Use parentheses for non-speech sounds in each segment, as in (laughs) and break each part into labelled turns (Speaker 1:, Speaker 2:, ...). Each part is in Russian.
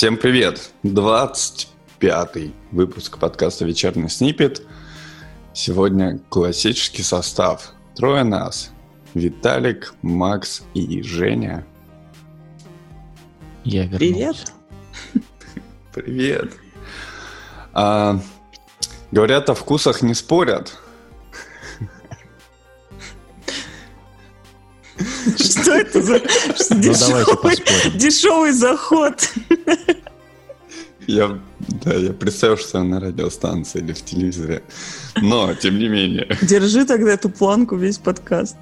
Speaker 1: Всем привет! 25-й выпуск подкаста «Вечерний снипет». Сегодня классический состав. Трое нас. Виталик, Макс и Женя.
Speaker 2: Я вернулся.
Speaker 3: Привет. (laughs)
Speaker 1: Привет. А, говорят, о вкусах не спорят. (laughs)
Speaker 3: Что это за дешевый заход?
Speaker 1: Я, да, я представил, что я на радиостанции или в телевизоре. Но, тем не менее.
Speaker 3: Держи тогда эту планку весь подкаст.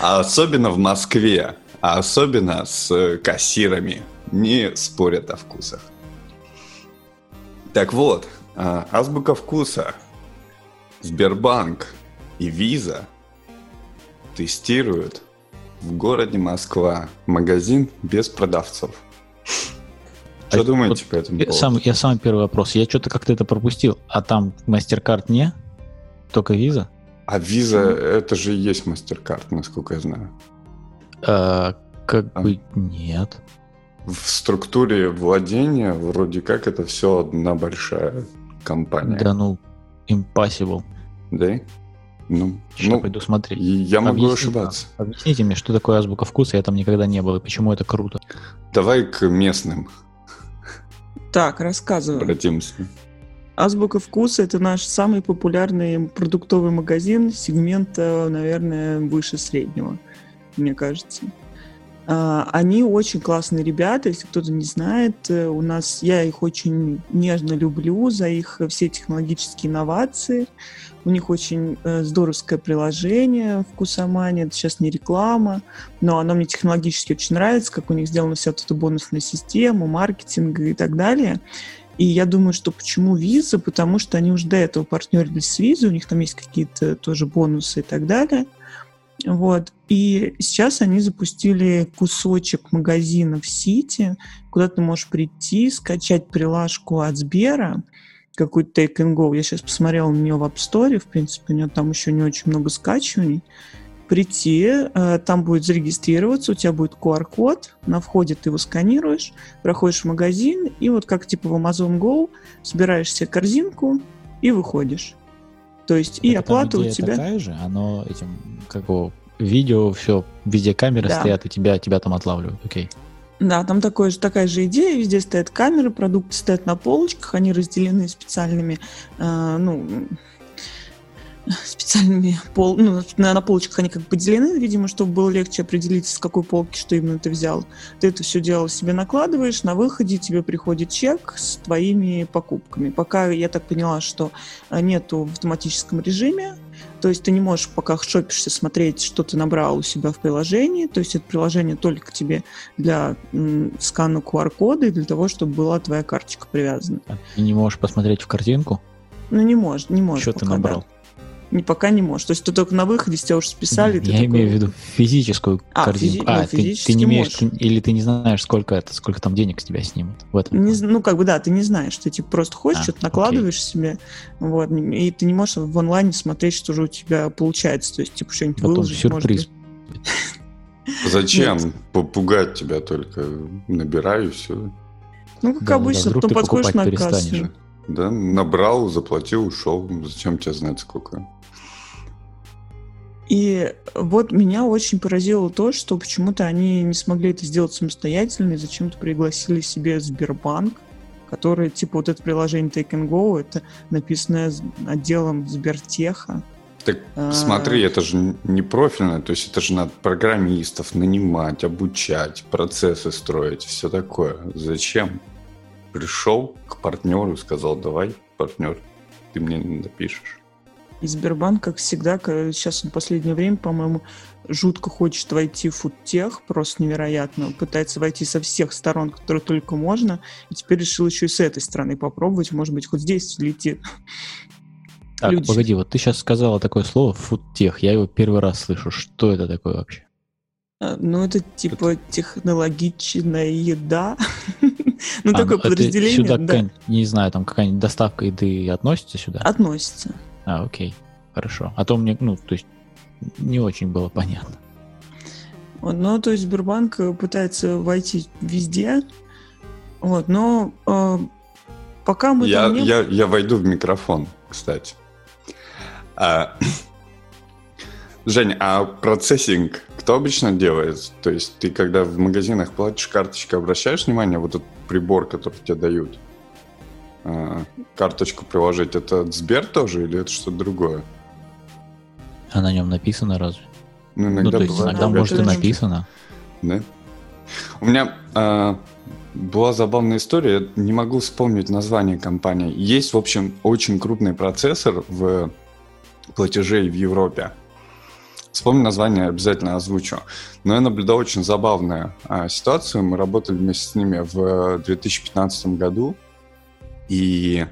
Speaker 1: А особенно в Москве, а особенно с э, кассирами, не спорят о вкусах. Так вот, а, азбука вкуса, Сбербанк и Виза тестируют в городе Москва магазин без продавцов. Что
Speaker 2: А
Speaker 1: думаете
Speaker 2: вот
Speaker 1: по этому поводу?
Speaker 2: сам, я самый первый вопрос. Я что-то как-то это пропустил. А там MasterCard не? Только виза?
Speaker 1: А Виза, это же и есть MasterCard, насколько я знаю.
Speaker 2: А, как
Speaker 1: А.
Speaker 2: бы нет.
Speaker 1: В структуре владения вроде как это все одна большая компания.
Speaker 2: Да ну, impossible.
Speaker 1: Да? Ну,
Speaker 2: Сейчас
Speaker 1: ну,
Speaker 2: пойду смотреть.
Speaker 1: я могу
Speaker 2: Объясни-
Speaker 1: ошибаться.
Speaker 2: Объясните мне, что такое азбука вкуса, я там никогда не был, и почему это круто.
Speaker 1: Давай к местным
Speaker 3: Так, рассказываю.
Speaker 1: обратимся.
Speaker 3: Азбука вкуса это наш самый популярный продуктовый магазин сегмента, наверное, выше среднего, мне кажется. А, Они очень классные ребята, если кто-то не знает, э, у нас я их очень нежно люблю за их все технологические инновации. У них очень э, здоровское приложение Вкусомания. Это сейчас не реклама, но оно мне технологически очень нравится, как у них сделана вся эта бонусная система, маркетинг и так далее. И я думаю, что почему виза? Потому что они уже до этого партнерились с визой, у них там есть какие-то тоже бонусы и так далее. Вот. И сейчас они запустили кусочек магазина в Сити, куда ты можешь прийти, скачать прилажку от Сбера, какой-то Take and Go. Я сейчас посмотрела на нее в App Store, в принципе, у нее там еще не очень много скачиваний. Прийти, э, там будет зарегистрироваться, у тебя будет QR-код, на входе ты его сканируешь, проходишь в магазин, и вот как типа в Amazon Go собираешь себе корзинку и выходишь. То есть и
Speaker 2: там
Speaker 3: оплата у тебя...
Speaker 2: такая же, оно этим, как его, видео, все, везде камеры
Speaker 3: Да.
Speaker 2: стоят, и тебя, тебя там отлавливают. Окей.
Speaker 3: Да, там такое же, такая же идея, везде стоят камеры, продукты стоят на полочках, они разделены специальными, э, ну, (laughs) специальными пол, ну, на, на полочках они как бы поделены, видимо, чтобы было легче определить, с какой полки что именно ты взял. Ты это все дело себе накладываешь, на выходе тебе приходит чек с твоими покупками. Пока я так поняла, что э, нету в автоматическом режиме, то есть ты не можешь, пока шопишься, смотреть, что ты набрал у себя в приложении. То есть это приложение только тебе для скана QR-кода и для того, чтобы была твоя карточка привязана.
Speaker 2: А ты не можешь посмотреть в картинку,
Speaker 3: Ну, не можешь, не можешь.
Speaker 2: что ты
Speaker 3: пока, да. Не, пока не можешь. То есть ты только на выходе, с тебя уже списали. ты
Speaker 2: Я
Speaker 3: такой,
Speaker 2: имею в виду физическую
Speaker 3: А,
Speaker 2: картинку.
Speaker 3: физи-
Speaker 2: А,
Speaker 3: ну,
Speaker 2: ты, ты не имеешь,
Speaker 3: можешь.
Speaker 2: или ты не знаешь, сколько это, сколько там денег с тебя снимут. В этом.
Speaker 3: Не ну, как бы, да, ты не знаешь, ты типа просто ходишь,
Speaker 2: А,
Speaker 3: что-то
Speaker 2: окей.
Speaker 3: накладываешь себе, вот, и ты не можешь в онлайне смотреть, что же у тебя получается, то есть, типа, что-нибудь
Speaker 2: Потом
Speaker 3: выложить, может
Speaker 2: сюрприз.
Speaker 3: быть.
Speaker 1: Зачем?
Speaker 3: Нет.
Speaker 1: Попугать тебя только. Набираю все.
Speaker 3: Ну, как
Speaker 2: Да, да,
Speaker 3: обычно,
Speaker 2: вдруг
Speaker 3: потом
Speaker 2: ты
Speaker 3: подходишь на
Speaker 2: покупать
Speaker 3: кассу.
Speaker 2: перестанешь.
Speaker 1: Да, набрал, заплатил, ушел. Зачем тебе знать сколько?
Speaker 3: И вот меня очень поразило то, что почему-то они не смогли это сделать самостоятельно и зачем-то пригласили себе Сбербанк, который, типа, вот это приложение Take and Go, это написанное с- отделом Сбертеха.
Speaker 1: Так
Speaker 3: А.
Speaker 1: смотри, это же не профильно, то есть это же надо программистов нанимать, обучать, процессы строить, все такое. Зачем? Пришел к партнеру, сказал, давай, партнер, ты мне напишешь.
Speaker 3: И Сбербанк, как всегда, к- сейчас он в последнее время, по-моему, жутко хочет войти в фудтех, просто невероятно. Пытается войти со всех сторон, которые только можно. И теперь решил еще и с этой стороны попробовать. Может быть, хоть здесь взлетит.
Speaker 2: Так,
Speaker 3: люди-
Speaker 2: погоди, вот ты сейчас сказала такое слово фудтех. Я его первый раз слышу. Что это такое вообще?
Speaker 3: А, Ну, это типа технологичная еда. (laughs) Ну,
Speaker 2: А,
Speaker 3: такое
Speaker 2: это
Speaker 3: подразделение,
Speaker 2: Сюда,
Speaker 3: да,
Speaker 2: не знаю, там какая-нибудь доставка еды относится сюда?
Speaker 3: относится.
Speaker 2: А, окей, хорошо. А то мне, ну, то есть, не очень было понятно.
Speaker 3: Ну, то есть Сбербанк э, пытается войти везде, Вот, но э, пока мы
Speaker 1: я,
Speaker 3: там не...
Speaker 1: я, я войду в микрофон, кстати. А, (coughs) Жень, а процессинг кто обычно делает? То есть ты, когда в магазинах платишь карточкой, обращаешь внимание, вот этот прибор, который тебе дают? А, карточку приложить, это Сбер тоже или это что-то другое?
Speaker 2: А на нем написано разве?
Speaker 1: Ну,
Speaker 2: Ну,
Speaker 1: иногда
Speaker 2: то есть
Speaker 1: бывает
Speaker 2: иногда,
Speaker 3: да,
Speaker 2: может, и написано.
Speaker 1: Да? У меня а, была забавная история, я не могу вспомнить название компании. Есть, в общем, очень крупный процессор в платежей в Европе. Вспомню название, обязательно озвучу. Но я наблюдал очень забавную а, ситуацию. Мы работали вместе с ними в 2015 году, и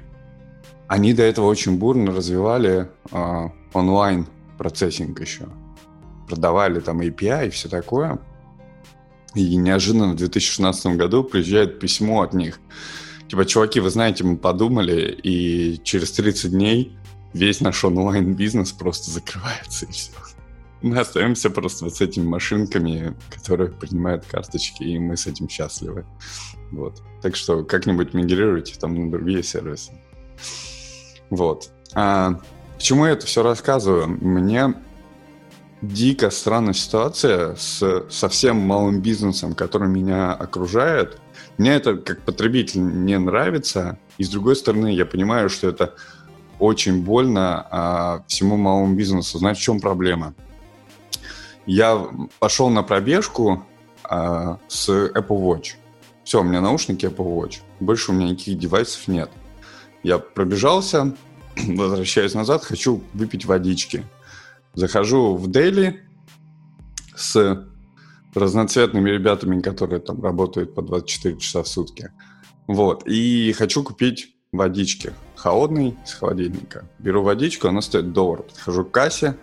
Speaker 1: они до этого очень бурно развивали а, онлайн процессинг еще. Продавали там API и все такое. И неожиданно в 2016 году приезжает письмо от них. Типа, чуваки, вы знаете, мы подумали, и через 30 дней весь наш онлайн-бизнес просто закрывается, и все. Мы остаемся просто вот с этими машинками, которые принимают карточки, и мы с этим счастливы. Вот. Так что как-нибудь мигрируйте там на другие сервисы. Вот. А, к чему я это все рассказываю? Мне дико странная ситуация с совсем малым бизнесом, который меня окружает. Мне это как потребитель не нравится. И с другой стороны, я понимаю, что это очень больно а, всему малому бизнесу. Знаете, в чем проблема? Я пошел на пробежку а, с Apple Watch. Все, у меня наушники Apple Watch. Больше у меня никаких девайсов нет. Я пробежался, (clears throat) возвращаюсь назад, хочу выпить водички. Захожу в Дели с разноцветными ребятами, которые там работают по 24 часа в сутки. Вот. И хочу купить водички. Холодный с холодильника. Беру водичку, она стоит доллар. Подхожу к кассе,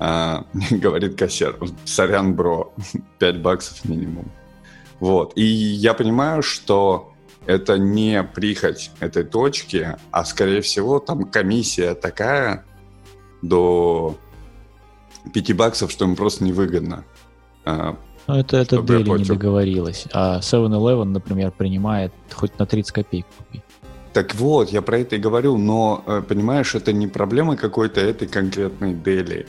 Speaker 1: а, (laughs) говорит кассир, сорян, бро, (laughs) 5 баксов минимум. Вот. И я понимаю, что это не прихоть этой точки, а, скорее всего, там комиссия такая до 5 баксов, что им просто невыгодно. А,
Speaker 2: Ну, это, это Дели не договорилась. А 7-Eleven, например, принимает хоть на 30 копеек купить.
Speaker 1: Так вот, я про это и говорю, но, э, понимаешь, это не проблема какой-то этой конкретной Дели,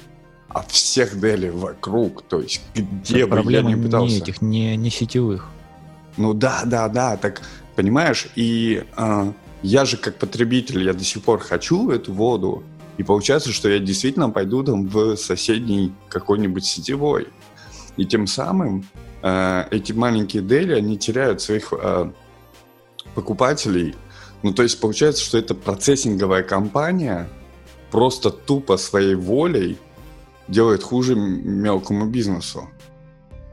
Speaker 1: а всех Дели вокруг. То есть, где бы я ни пытался.
Speaker 2: не этих, не, не сетевых.
Speaker 1: Ну да, да, да, так понимаешь, и а, я же как потребитель, я до сих пор хочу эту воду, и получается, что я действительно пойду там в соседний какой-нибудь сетевой. И тем самым а, эти маленькие дели, они теряют своих а, покупателей. Ну, то есть получается, что это процессинговая компания просто тупо своей волей делает хуже мелкому бизнесу.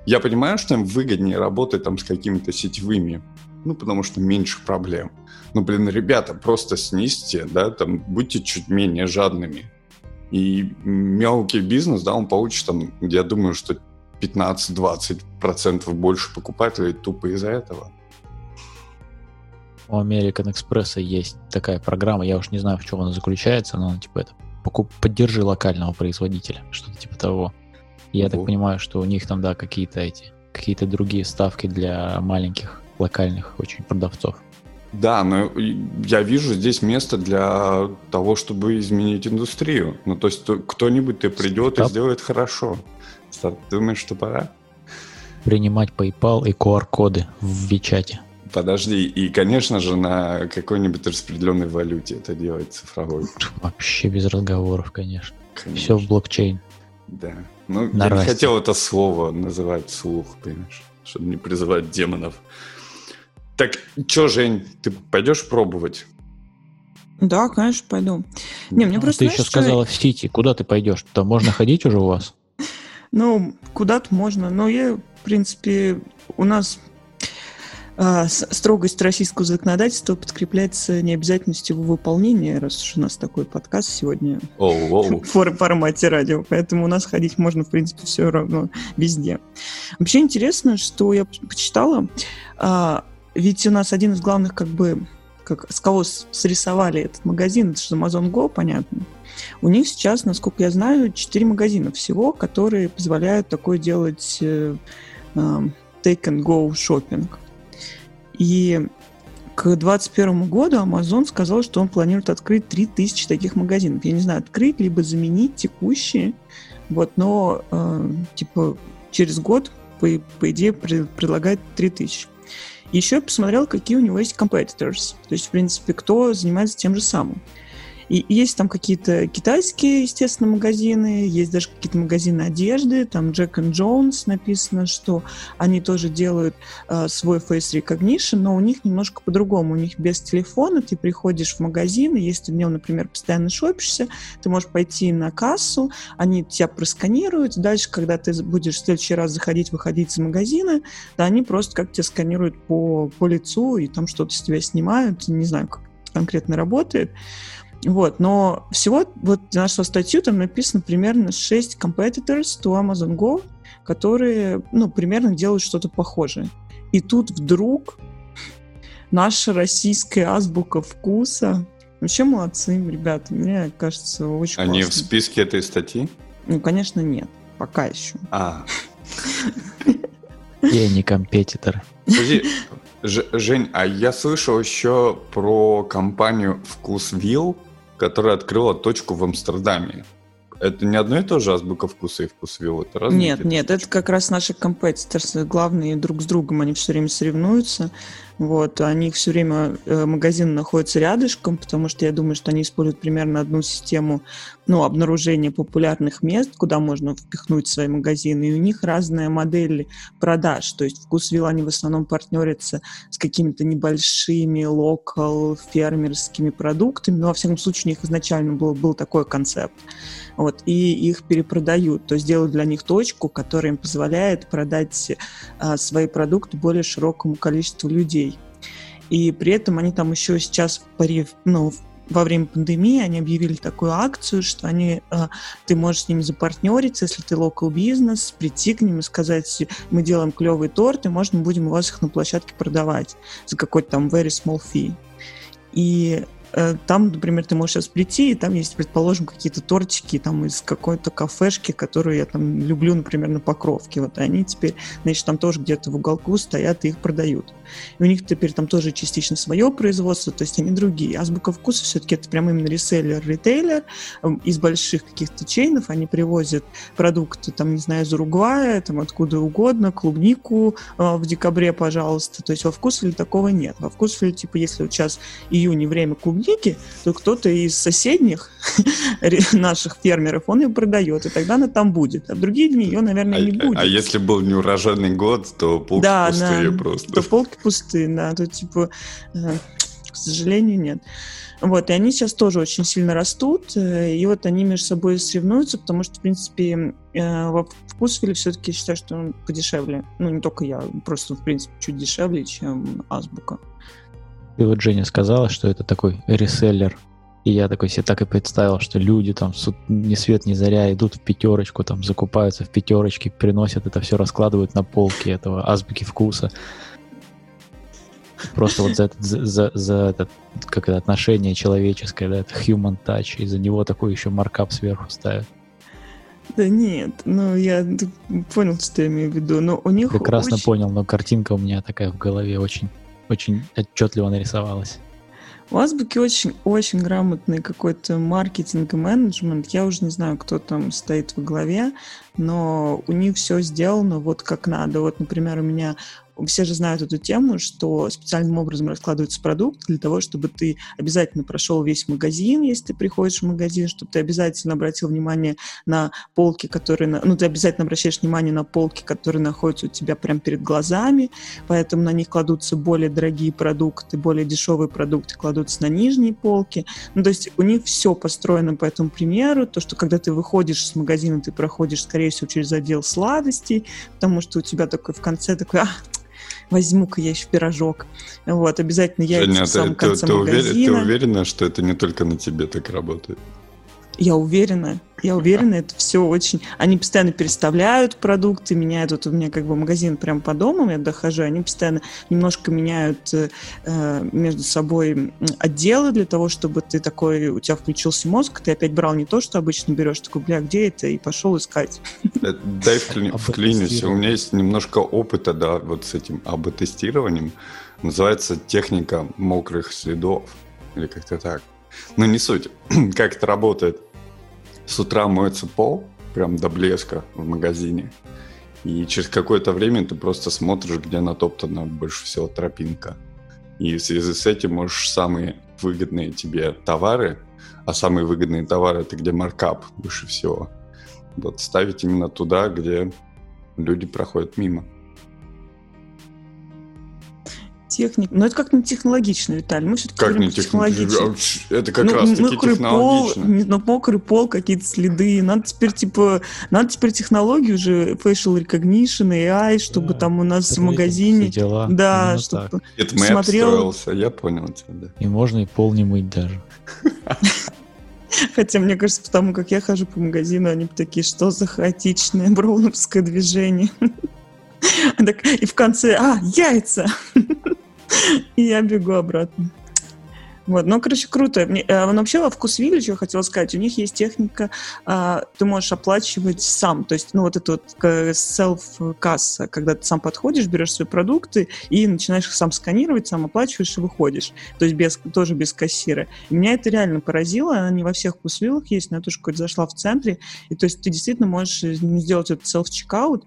Speaker 1: Я понимаю, что им выгоднее работать там с какими-то сетевыми, ну, потому что меньше проблем. Ну, блин, ребята, просто снизьте, да, там, будьте чуть менее жадными. И мелкий бизнес, да, он получит там, я думаю, что 15-20% больше покупателей тупо из-за этого.
Speaker 2: У American Express есть такая программа, я уж не знаю, в чем она заключается, но она типа это покуп, поддержи локального производителя, что-то типа того. Я
Speaker 1: Ого.
Speaker 2: так понимаю, что у них там, да, какие-то эти, какие-то другие ставки для маленьких локальных очень продавцов.
Speaker 1: Да, но и я вижу здесь место для того, чтобы изменить индустрию. Ну, то есть то- кто-нибудь ты придет и
Speaker 2: Стартап?
Speaker 1: сделает хорошо. Стар- Думаешь, что пора?
Speaker 2: Принимать PayPal и QR-коды в Вичате.
Speaker 1: Подожди, и, конечно же, на какой-нибудь распределенной валюте это делать цифровой.
Speaker 2: Вообще без разговоров, конечно.
Speaker 1: Конечно.
Speaker 2: Все в блокчейн.
Speaker 1: Да. Ну,
Speaker 2: На
Speaker 1: я не
Speaker 2: расте.
Speaker 1: хотел это слово называть вслух, понимаешь, чтобы не призывать демонов. Так, чё, Жень, ты пойдешь пробовать?
Speaker 3: Да, конечно, пойду. Не, мне
Speaker 2: Ну,
Speaker 3: просто,
Speaker 2: ты
Speaker 3: знаешь,
Speaker 2: еще
Speaker 3: что-
Speaker 2: сказала в Сити. Куда ты пойдешь? Там можно ходить уже у вас? (laughs)
Speaker 3: Ну, куда-то можно, но я, в принципе, у нас а, строгость российского законодательства подкрепляется необязательностью его выполнения, раз уж у нас такой подкаст сегодня
Speaker 1: Оу, оу. (laughs)
Speaker 3: в фор- формате радио, поэтому у нас ходить можно, в принципе, все равно везде. Вообще интересно, что я почитала, а, ведь у нас один из главных, как бы, как, с кого срисовали этот магазин, это же Amazon Go, понятно. У них сейчас, насколько я знаю, 4 магазина всего, которые позволяют такое делать э, э, take and go шопинг. И к 2021 году Amazon сказал, что он планирует открыть 3000 таких магазинов. Я не знаю, открыть либо заменить текущие, вот, но э, типа через год, по, по идее, пред, предлагает 3000. Еще я посмотрел, какие у него есть competitors, то есть, в принципе, кто занимается тем же самым. И есть там какие-то китайские, естественно, магазины, есть даже какие-то магазины одежды, там Jack and Jones написано, что они тоже делают э, свой face recognition, но у них немножко по-другому. У них без телефона ты приходишь в магазин, и если ты в нем, например, постоянно шопишься, ты можешь пойти на кассу, они тебя просканируют, дальше, когда ты будешь в следующий раз заходить, выходить из магазина, да, они просто как тебя сканируют по, по лицу, и там что-то с тебя снимают, не знаю, как конкретно работает. Вот, но всего вот нашу статью там написано примерно 6 competitors to Amazon Go, которые, ну, примерно делают что-то похожее. И тут вдруг наша российская азбука вкуса Вообще молодцы, ребята. Мне кажется, очень
Speaker 1: Они
Speaker 3: классно.
Speaker 1: в списке этой статьи?
Speaker 3: Ну, конечно, нет. Пока еще.
Speaker 1: А. (laughs)
Speaker 2: Я не компетитор.
Speaker 1: Подожди, Ж- Жень, а я слышал еще про компанию Вкусвилл, которая открыла точку в Амстердаме. Это не одно и то же азбука вкуса и вкусвилл? Это разные
Speaker 3: Нет, нет, это как раз наши компетиторы, главные друг с другом, они все время соревнуются. Вот, они все время, э, магазины находятся рядышком, потому что я думаю, что они используют примерно одну систему, ну, обнаружения популярных мест, куда можно впихнуть свои магазины, и у них разная модель продаж, то есть вкусвилл, они в основном партнерятся с какими-то небольшими локал фермерскими продуктами, но, во всяком случае, у них изначально был, был такой концепт. Вот, и их перепродают, то есть делают для них точку, которая им позволяет продать а, свои продукты более широкому количеству людей. И при этом они там еще сейчас, ну, во время пандемии они объявили такую акцию, что они, а, ты можешь с ними запартнериться, если ты local бизнес, прийти к ним и сказать, мы делаем клевый торт, и можно будем у вас их на площадке продавать за какой-то там very small fee. И э, там, например, ты можешь сейчас прийти, и там есть, предположим, какие-то тортики там из какой-то кафешки, которую я там люблю, например, на Покровке. Вот они теперь, значит, там тоже где-то в уголку стоят и их продают. И у них теперь там тоже частично свое производство, то есть они другие. Азбука вкуса все-таки это прям именно реселлер, ритейлер. Эм, Из больших каких-то чейнов они привозят продукты, там, не знаю, из Уругвая, там откуда угодно, клубнику э, в декабре, пожалуйста. То есть во вкусвиле такого нет. Во вкусвиле, типа, если вот сейчас июнь время клубники, то кто-то из соседних (laughs) наших фермеров, он ее продает, и тогда она там будет. А в другие дни ее, наверное,
Speaker 1: А,
Speaker 3: не будет.
Speaker 1: а если был неурожайный год, то полки
Speaker 3: Да,
Speaker 1: пустые просто.
Speaker 3: То полки пустые, да, то типа, э, к сожалению, нет. Вот, и они сейчас тоже очень сильно растут, э, и вот они между собой соревнуются, потому что, в принципе, э, во вкусвиле все-таки считаю, что он подешевле. Ну, не только я, просто, в принципе, чуть дешевле, чем Азбука.
Speaker 2: Ты вот, Женя, сказала, что это такой реселлер. И я такой себе так и представил, что люди там ни свет ни заря идут в пятерочку, там закупаются в пятерочке, приносят это все, раскладывают на полке этого азбуки вкуса. Просто вот за, этот, за, за- этот, как это, отношение человеческое, да, это human touch, и за него такой еще маркап сверху ставят.
Speaker 3: Да нет, ну, я понял, что я имею в виду, но у них
Speaker 2: Прекрасно
Speaker 3: очень-
Speaker 2: понял, но картинка у меня такая в голове очень, очень отчетливо нарисовалась.
Speaker 3: У Азбуки очень-очень грамотный какой-то маркетинг и менеджмент. Я уже не знаю, кто там стоит во главе, но у них все сделано вот как надо. Вот, например, у меня все же знают эту тему, что специальным образом раскладывается продукт для того, чтобы ты обязательно прошел весь магазин, если ты приходишь в магазин, чтобы ты обязательно обратил внимание на полки, которые... на- Ну, ты обязательно обращаешь внимание на полки, которые находятся у тебя прямо перед глазами, поэтому на них кладутся более дорогие продукты, более дешевые продукты кладутся на нижние полки. Ну, то есть у них все построено по этому примеру, то, что когда ты выходишь из магазина, ты проходишь, скорее всего, через отдел сладостей, потому что у тебя такой в конце такой, а, возьму-ка я еще пирожок. Вот, обязательно яйца
Speaker 1: Женя,
Speaker 3: в самом
Speaker 1: ты, ты-
Speaker 3: конце
Speaker 1: ты ты
Speaker 3: магазина.
Speaker 1: уверена, что это не только на тебе так работает?
Speaker 3: Я уверена. Я уверена, это все очень... Они постоянно переставляют продукты, меняют. Вот у меня как бы магазин прямо по дому, я дохожу, они постоянно немножко меняют э, между собой отделы для того, чтобы ты такой, у тебя включился мозг, ты опять брал не то, что обычно берешь, такой, бля, где это? И пошел искать.
Speaker 1: Э, дай вклинюсь. У меня есть немножко опыта, да, вот с этим АБ-тестированием. Называется техника мокрых следов. Или как-то так. Но не суть. (clears throat) как это работает? С утра моется пол, прям до блеска в магазине. И через какое-то время ты просто смотришь, где натоптана больше всего тропинка. И в связи с этим можешь самые выгодные тебе товары, а самые выгодные товары это где маркап выше всего, вот ставить именно туда, где люди проходят мимо
Speaker 3: техник. Но это как не технологично, Виталий. Мы все-таки
Speaker 1: как не технологично? Это как ну, раз таки
Speaker 3: мокрый технологично. Пол, ну, мокрый пол, какие-то следы. Надо теперь, типа, надо теперь технологии уже, facial recognition, AI, чтобы да, там у нас в магазине...
Speaker 2: Дела.
Speaker 3: Да, Именно чтобы так.
Speaker 1: Это смотрел... строился, я понял тебя, да.
Speaker 2: И можно и пол не мыть даже. (laughs)
Speaker 3: Хотя, мне кажется, потому как я хожу по магазину, они такие, что за хаотичное броуновское движение. (laughs) И в конце, а, яйца! (laughs) И я бегу обратно. Вот, ну, короче, круто. Мне, э, вообще во Вкус Village, я хотела сказать, у них есть техника, э, ты можешь оплачивать сам, то есть, ну, вот это вот self-касса, когда ты сам подходишь, берешь свои продукты и начинаешь их сам сканировать, сам оплачиваешь и выходишь, то есть без, тоже без кассира. И меня это реально поразило, она не во всех Вкус есть, но я тоже какой-то зашла в центре, и то есть ты действительно можешь сделать этот self-чекаут,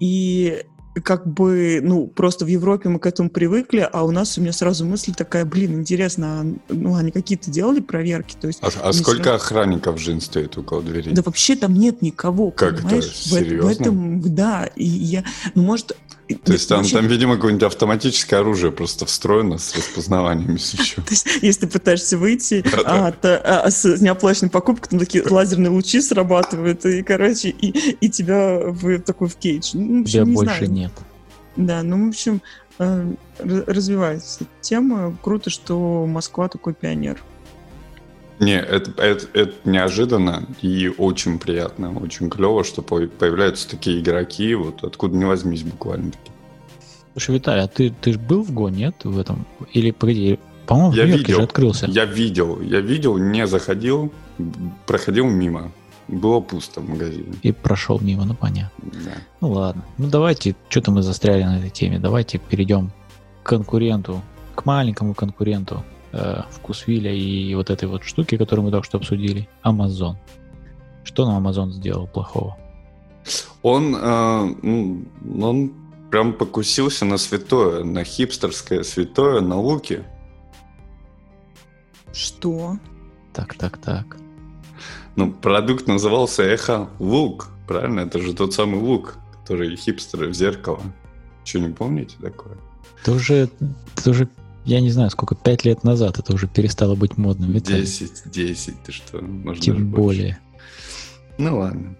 Speaker 3: и как бы, ну, просто в Европе мы к этому привыкли, а у нас у меня сразу мысль такая, блин, интересно, а, ну, они какие-то делали проверки? То есть,
Speaker 1: а, а сколько сразу... охранников жин стоит около двери?
Speaker 3: Да вообще там нет никого,
Speaker 1: как понимаешь? Это? Серьезно?
Speaker 3: В, в этом, да, и я, ну, может,
Speaker 1: то есть там, там, видимо, какое-нибудь автоматическое оружие просто встроено с распознаванием, если что.
Speaker 3: То есть, если ты пытаешься выйти а, то, а, с неоплаченной покупкой, там такие лазерные лучи срабатывают, и, короче, и, тебя в такой в кейдж.
Speaker 2: Ну, тебя не больше знаю. нет.
Speaker 3: Да, ну, в общем, э, развивается тема. Круто, что Москва такой пионер.
Speaker 1: Не, это, это, это неожиданно и очень приятно, очень клево, что появляются такие игроки, вот откуда не возьмись буквально таки.
Speaker 2: Слушай, Виталий, а ты, ты же был в Го, нет, в этом? Или, погоди, по-моему, в Нью-Йорке же открылся.
Speaker 1: Я видел, я видел, не заходил, проходил мимо. Было пусто в магазине.
Speaker 2: И прошел мимо, ну понятно. Да. Ну ладно. Ну давайте, что-то мы застряли на этой теме. Давайте перейдем к конкуренту, к маленькому конкуренту э, Вкусвилля и вот этой вот штуки, которую мы только что обсудили, Amazon. Что нам Amazon сделал плохого?
Speaker 1: Он, э, он прям покусился на святое, на хипстерское святое науки.
Speaker 3: Что?
Speaker 2: Так, так, так.
Speaker 1: Ну, продукт назывался Эхо Лук, правильно? Это же тот самый лук, который хипстеры в зеркало. Что, не помните такое?
Speaker 2: Это уже, это уже я не знаю, сколько, пять лет назад это уже перестало быть модным.
Speaker 1: Десять, десять, ты что?
Speaker 2: Может, Тем более.
Speaker 1: Больше. Ну ладно.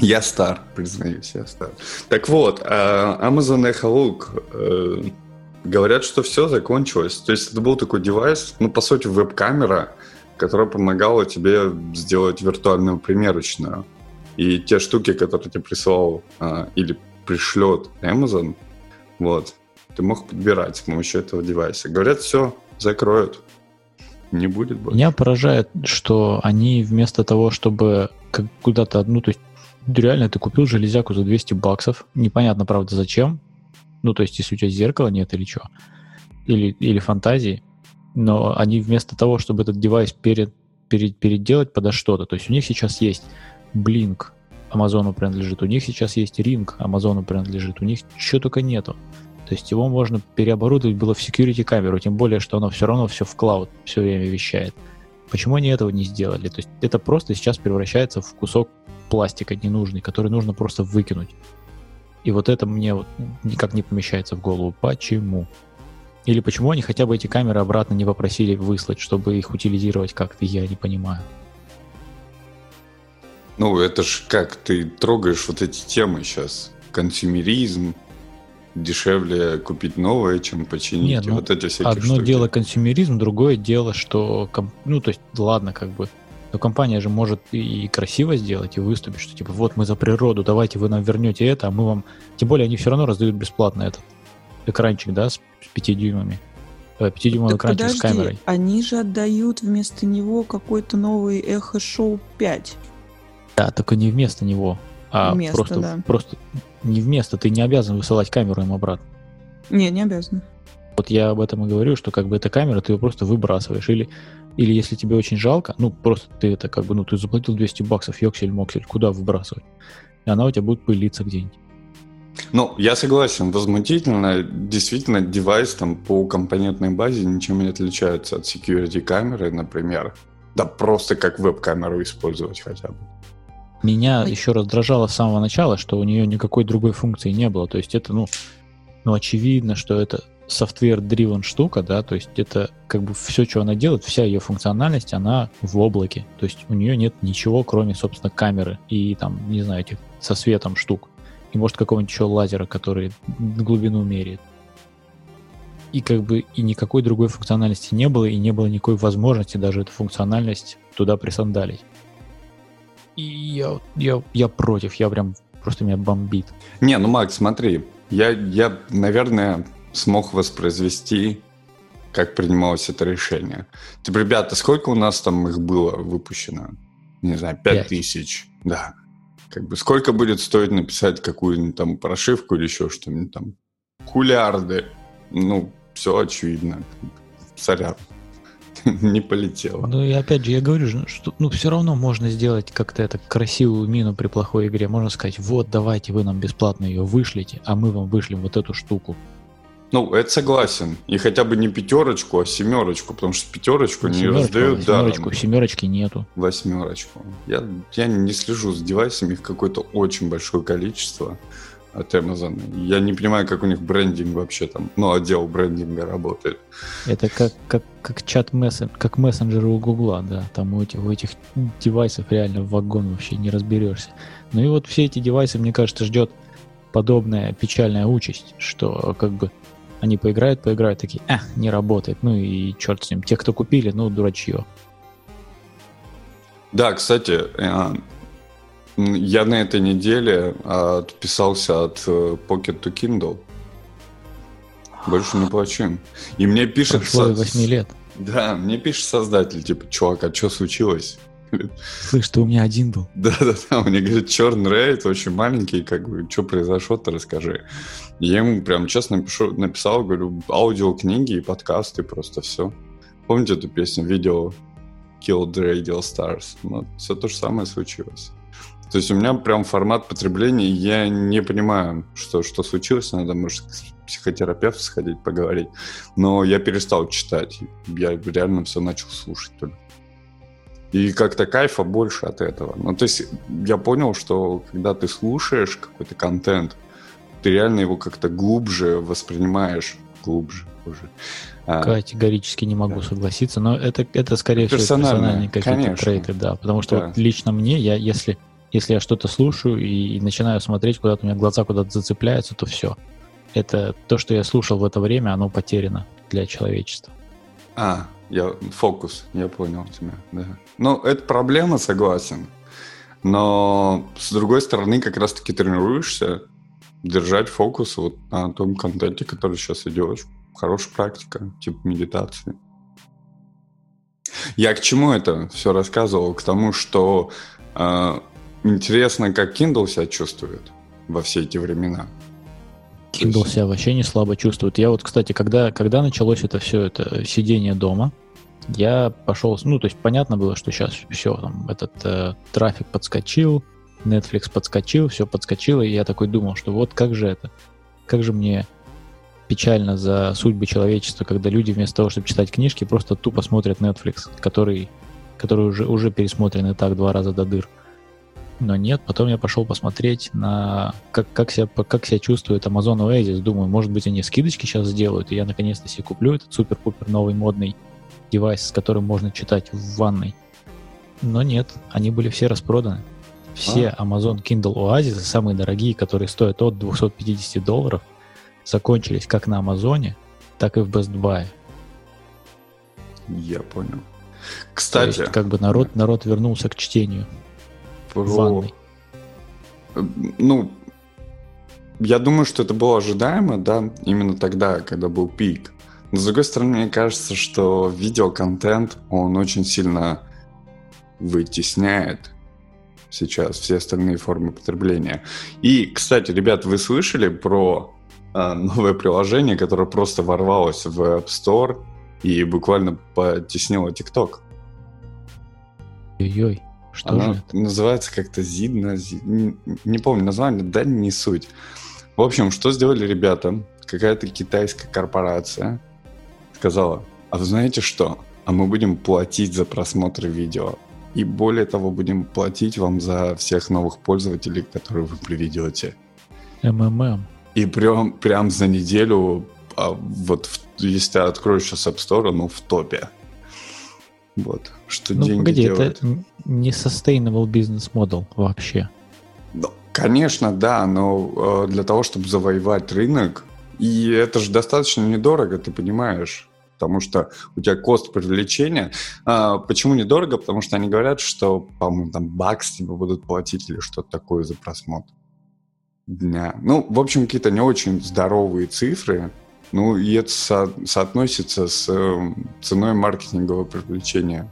Speaker 1: Я стар, признаюсь, я стар. Так вот, а, Amazon Echo Look э, говорят, что все закончилось. То есть это был такой девайс, ну, по сути, веб-камера, которая помогала тебе сделать виртуальную примерочную. И те штуки, которые тебе присылал а, или пришлет Amazon, вот, ты мог подбирать с помощью этого девайса. Говорят, все, закроют. Не будет больше.
Speaker 2: Меня поражает, что они вместо того, чтобы куда-то, ну, то есть реально ты купил железяку за 200 баксов, непонятно, правда, зачем, ну, то есть если у тебя зеркала нет или что, или, или фантазии, но они вместо того, чтобы этот девайс перед, перед, переделать подо что-то, то есть у них сейчас есть Blink, Амазону принадлежит, у них сейчас есть Ring, Амазону принадлежит, у них чего только нету. То есть его можно переоборудовать было в security камеру, тем более, что оно все равно все в клауд все время вещает. Почему они этого не сделали? То есть это просто сейчас превращается в кусок пластика ненужный, который нужно просто выкинуть. И вот это мне вот никак не помещается в голову. Почему? Или почему они хотя бы эти камеры обратно не попросили выслать, чтобы их утилизировать как-то, я не понимаю.
Speaker 1: Ну, это ж как ты трогаешь вот эти темы сейчас. Консюмеризм, дешевле купить новое, чем починить.
Speaker 2: Нет, ну, вот эти всякие
Speaker 1: Одно
Speaker 2: штуки. дело консюмеризм, другое дело, что, ну, то есть, ладно, как бы, Но компания же может и красиво сделать, и выступить, что типа вот мы за природу, давайте вы нам вернете это, а мы вам... Тем более они все равно раздают бесплатно этот экранчик, да, с 5 дюймами. 5-дюймовый
Speaker 3: Так
Speaker 2: экранчик с
Speaker 3: подожди,
Speaker 2: камерой.
Speaker 3: они же отдают вместо него какой-то новый Эхо Шоу 5.
Speaker 2: Да, только не вместо него, а
Speaker 3: Вместо,
Speaker 2: просто,
Speaker 3: да.
Speaker 2: просто не вместо, ты не обязан высылать камеру им обратно.
Speaker 3: Не, не обязан.
Speaker 2: Вот я об этом и говорю, что как бы эта камера, ты ее просто выбрасываешь. Или, или если тебе очень жалко, ну, просто ты это как бы, ну, ты заплатил 200 баксов, ёксель-моксель, куда выбрасывать? И она у тебя будет пылиться где-нибудь.
Speaker 1: Ну, я согласен, возмутительно. Действительно, девайс там по компонентной базе ничем не отличается от security камеры, например. Да просто как веб-камеру использовать хотя бы.
Speaker 2: Меня
Speaker 3: Ой.
Speaker 2: еще раздражало с самого начала, что у нее никакой другой функции не было. То есть это, ну, ну очевидно, что это software-driven штука, да, то есть это как бы все, что она делает, вся ее функциональность, она в облаке. То есть у нее нет ничего, кроме, собственно, камеры и там, не знаю, этих со светом штук. И может какого-нибудь еще лазера, который глубину меряет. И как бы и никакой другой функциональности не было, и не было никакой возможности даже эту функциональность туда присандалить. И я, я, я против, я прям просто меня бомбит.
Speaker 1: Не, ну, Макс, смотри, я, я, наверное, смог воспроизвести, как принималось это решение. Типа, ребята, сколько у нас там их было выпущено? Не знаю, пять тысяч. Да. Как бы сколько будет стоить написать какую-нибудь там прошивку или еще что-нибудь там? Хулиарды. Ну, все очевидно. Сорян. (laughs) Не полетело.
Speaker 2: Ну и опять же, я говорю, что ну все равно можно сделать как-то это красивую мину при плохой игре. Можно сказать, вот давайте вы нам бесплатно ее вышлите, а мы вам вышлем вот эту штуку.
Speaker 1: Ну, это согласен. И хотя бы не пятерочку, а семерочку, потому что пятерочку не
Speaker 2: Семерочку,
Speaker 1: раздают даром.
Speaker 2: семерочку, семерочки нету.
Speaker 1: Восьмерочку. Я, я не слежу за девайсами, их какое-то очень большое количество от Amazon. Я не понимаю, как у них брендинг вообще там, ну, отдел брендинга работает.
Speaker 2: Это как, как, как чат мессен, как мессенджеры у Гугла, да. Там у этих, у этих девайсов реально в вагон вообще не разберешься. Ну и вот все эти девайсы, мне кажется, ждет подобная печальная участь, что как бы они поиграют, поиграют, такие, а, не работает, ну и черт с ним. Те, кто купили, ну, дурачье.
Speaker 1: Да, кстати, э, я на этой неделе а, отписался от э, Pocket to Kindle. Больше не плачу. И мне пишет...
Speaker 2: Прошло
Speaker 1: со-
Speaker 2: 8 лет.
Speaker 1: Да, мне пишет создатель, типа, чувак, а что случилось?
Speaker 2: Слышь, ты у меня один был. (laughs)
Speaker 1: Да-да-да, мне говорит, черный рейд, очень маленький, как бы, что произошло-то, расскажи. Я ему прям честно напишу, написал, говорю, аудиокниги и подкасты, просто все. Помните эту песню, видео Killed Radio Stars? Ну, все то же самое случилось. То есть у меня прям формат потребления, я не понимаю, что, что случилось, надо, может, к психотерапевту сходить, поговорить. Но я перестал читать, я реально все начал слушать только. И как-то кайфа больше от этого. Ну, то есть я понял, что когда ты слушаешь какой-то контент, ты реально его как-то глубже воспринимаешь. Глубже, боже. А,
Speaker 2: Категорически не могу согласиться, но это, это скорее всего персональные какие-то
Speaker 1: конечно.
Speaker 2: трейты, да. Потому что
Speaker 1: Да.
Speaker 2: вот лично мне, я, если, если я что-то слушаю и, начинаю смотреть, куда-то у меня глаза куда-то зацепляются, то все. Это то, что я слушал в это время, оно потеряно для человечества.
Speaker 1: А, я фокус, я понял тебя, да. Ну, это проблема, согласен. Но с другой стороны, как раз-таки тренируешься держать фокус вот на том контенте, который сейчас идет. Хорошая практика, типа медитации. Я к чему это все рассказывал? К тому, что э, интересно, как Kindle себя чувствует во все эти времена.
Speaker 2: Kindle себя вообще не слабо чувствует. Я вот, кстати, когда, когда началось это все, это сидение дома, я пошел, ну, то есть понятно было, что сейчас все, там, этот э, трафик подскочил, Netflix подскочил, все подскочило, и я такой думал, что вот как же это, как же мне печально за судьбы человечества, когда люди вместо того, чтобы читать книжки, просто тупо смотрят Netflix, который, который уже, уже пересмотрен и так два раза до дыр. Но нет, потом я пошел посмотреть на как, как, себя, как себя чувствует Amazon Oasis. Думаю, может быть, они скидочки сейчас сделают, и я наконец-то себе куплю этот супер-пупер новый модный девайс, с которым можно читать в ванной. Но нет, они были все распроданы. Все Amazon Kindle Oasis, самые дорогие, которые стоят от 250 долларов, закончились как на Амазоне, так и в Best Buy.
Speaker 1: Я понял. Кстати,
Speaker 2: есть, как бы народ, народ вернулся к чтению.
Speaker 1: Про...
Speaker 2: ванной.
Speaker 1: Ну, я думаю, что это было ожидаемо, да, именно тогда, когда был пик. Но, с другой стороны, мне кажется, что видеоконтент, он очень сильно вытесняет сейчас все остальные формы потребления. И, кстати, ребят, вы слышали про а, новое приложение, которое просто ворвалось в App Store и буквально потеснило TikTok?
Speaker 2: Ой-ой, что
Speaker 1: Она
Speaker 2: же это?
Speaker 1: называется как-то Зидна, Зи- не, не помню название, да не суть. В общем, что сделали ребята? Какая-то китайская корпорация сказала, а вы знаете что? А мы будем платить за просмотр видео. И более того, будем платить вам за всех новых пользователей, которые вы приведете.
Speaker 2: МММ.
Speaker 1: И прям, прям за неделю, а вот в- если ты откроешь сейчас App Store, ну в топе. Вот. Что
Speaker 2: Ну,
Speaker 1: деньги
Speaker 2: погоди,
Speaker 1: делают.
Speaker 2: это не sustainable business model вообще.
Speaker 1: Ну, конечно, да, но э, для того, чтобы завоевать рынок, и это же достаточно недорого, ты понимаешь, потому что у тебя кост привлечения. А, почему недорого? Потому что они говорят, что, по-моему, там бакс тебе будут платить или что-то такое за просмотр дня. Ну, в общем, какие-то не очень здоровые цифры. Ну, и это со- соотносится с э, ценой маркетингового привлечения.